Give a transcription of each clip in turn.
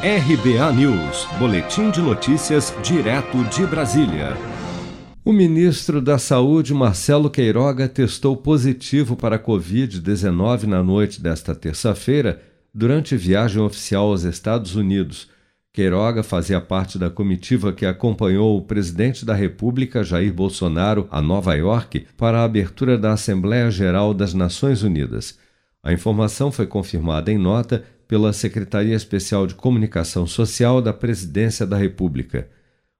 RBA News, Boletim de Notícias, direto de Brasília. O ministro da Saúde, Marcelo Queiroga, testou positivo para a Covid-19 na noite desta terça-feira, durante viagem oficial aos Estados Unidos. Queiroga fazia parte da comitiva que acompanhou o presidente da República, Jair Bolsonaro, a Nova York para a abertura da Assembleia Geral das Nações Unidas. A informação foi confirmada em nota pela Secretaria Especial de Comunicação Social da Presidência da República.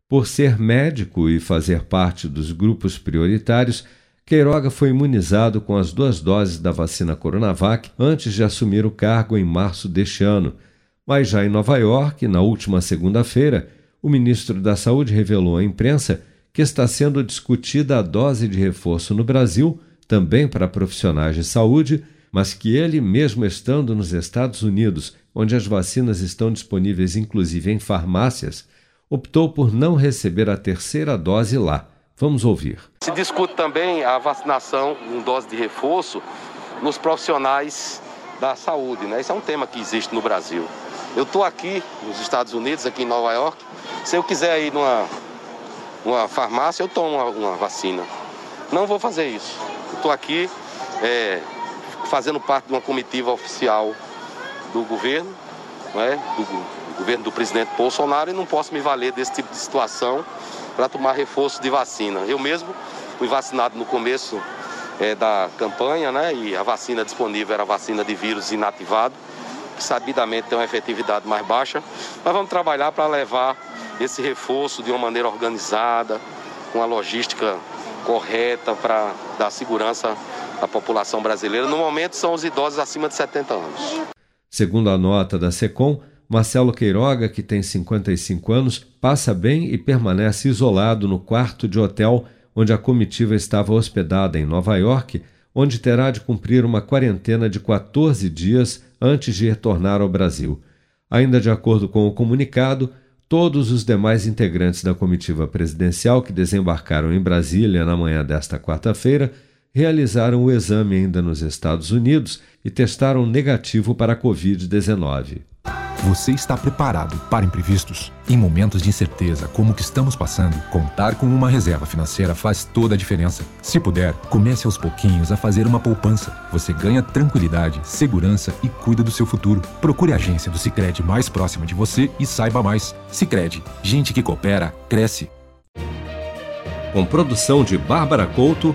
Por ser médico e fazer parte dos grupos prioritários, Queiroga foi imunizado com as duas doses da vacina Coronavac antes de assumir o cargo em março deste ano. Mas já em Nova York, na última segunda-feira, o ministro da Saúde revelou à imprensa que está sendo discutida a dose de reforço no Brasil, também para profissionais de saúde mas que ele, mesmo estando nos Estados Unidos, onde as vacinas estão disponíveis inclusive em farmácias, optou por não receber a terceira dose lá. Vamos ouvir. Se discute também a vacinação com dose de reforço nos profissionais da saúde, né? Isso é um tema que existe no Brasil. Eu estou aqui nos Estados Unidos, aqui em Nova York. Se eu quiser ir numa, numa farmácia, eu tomo uma, uma vacina. Não vou fazer isso. Estou aqui é, fazendo parte de uma comitiva oficial do governo, é? do, do governo do presidente Bolsonaro, e não posso me valer desse tipo de situação para tomar reforço de vacina. Eu mesmo fui vacinado no começo é, da campanha, né? E a vacina disponível era a vacina de vírus inativado, que sabidamente tem uma efetividade mais baixa. Mas vamos trabalhar para levar esse reforço de uma maneira organizada, com a logística correta para dar segurança da população brasileira. No momento, são os idosos acima de 70 anos. Segundo a nota da SECOM, Marcelo Queiroga, que tem 55 anos, passa bem e permanece isolado no quarto de hotel onde a comitiva estava hospedada em Nova York, onde terá de cumprir uma quarentena de 14 dias antes de retornar ao Brasil. Ainda de acordo com o comunicado, todos os demais integrantes da comitiva presidencial que desembarcaram em Brasília na manhã desta quarta-feira realizaram o exame ainda nos Estados Unidos e testaram negativo para a Covid-19. Você está preparado para imprevistos? Em momentos de incerteza como o que estamos passando, contar com uma reserva financeira faz toda a diferença. Se puder, comece aos pouquinhos a fazer uma poupança. Você ganha tranquilidade, segurança e cuida do seu futuro. Procure a agência do Sicredi mais próxima de você e saiba mais. Sicredi, gente que coopera cresce. Com produção de Bárbara Couto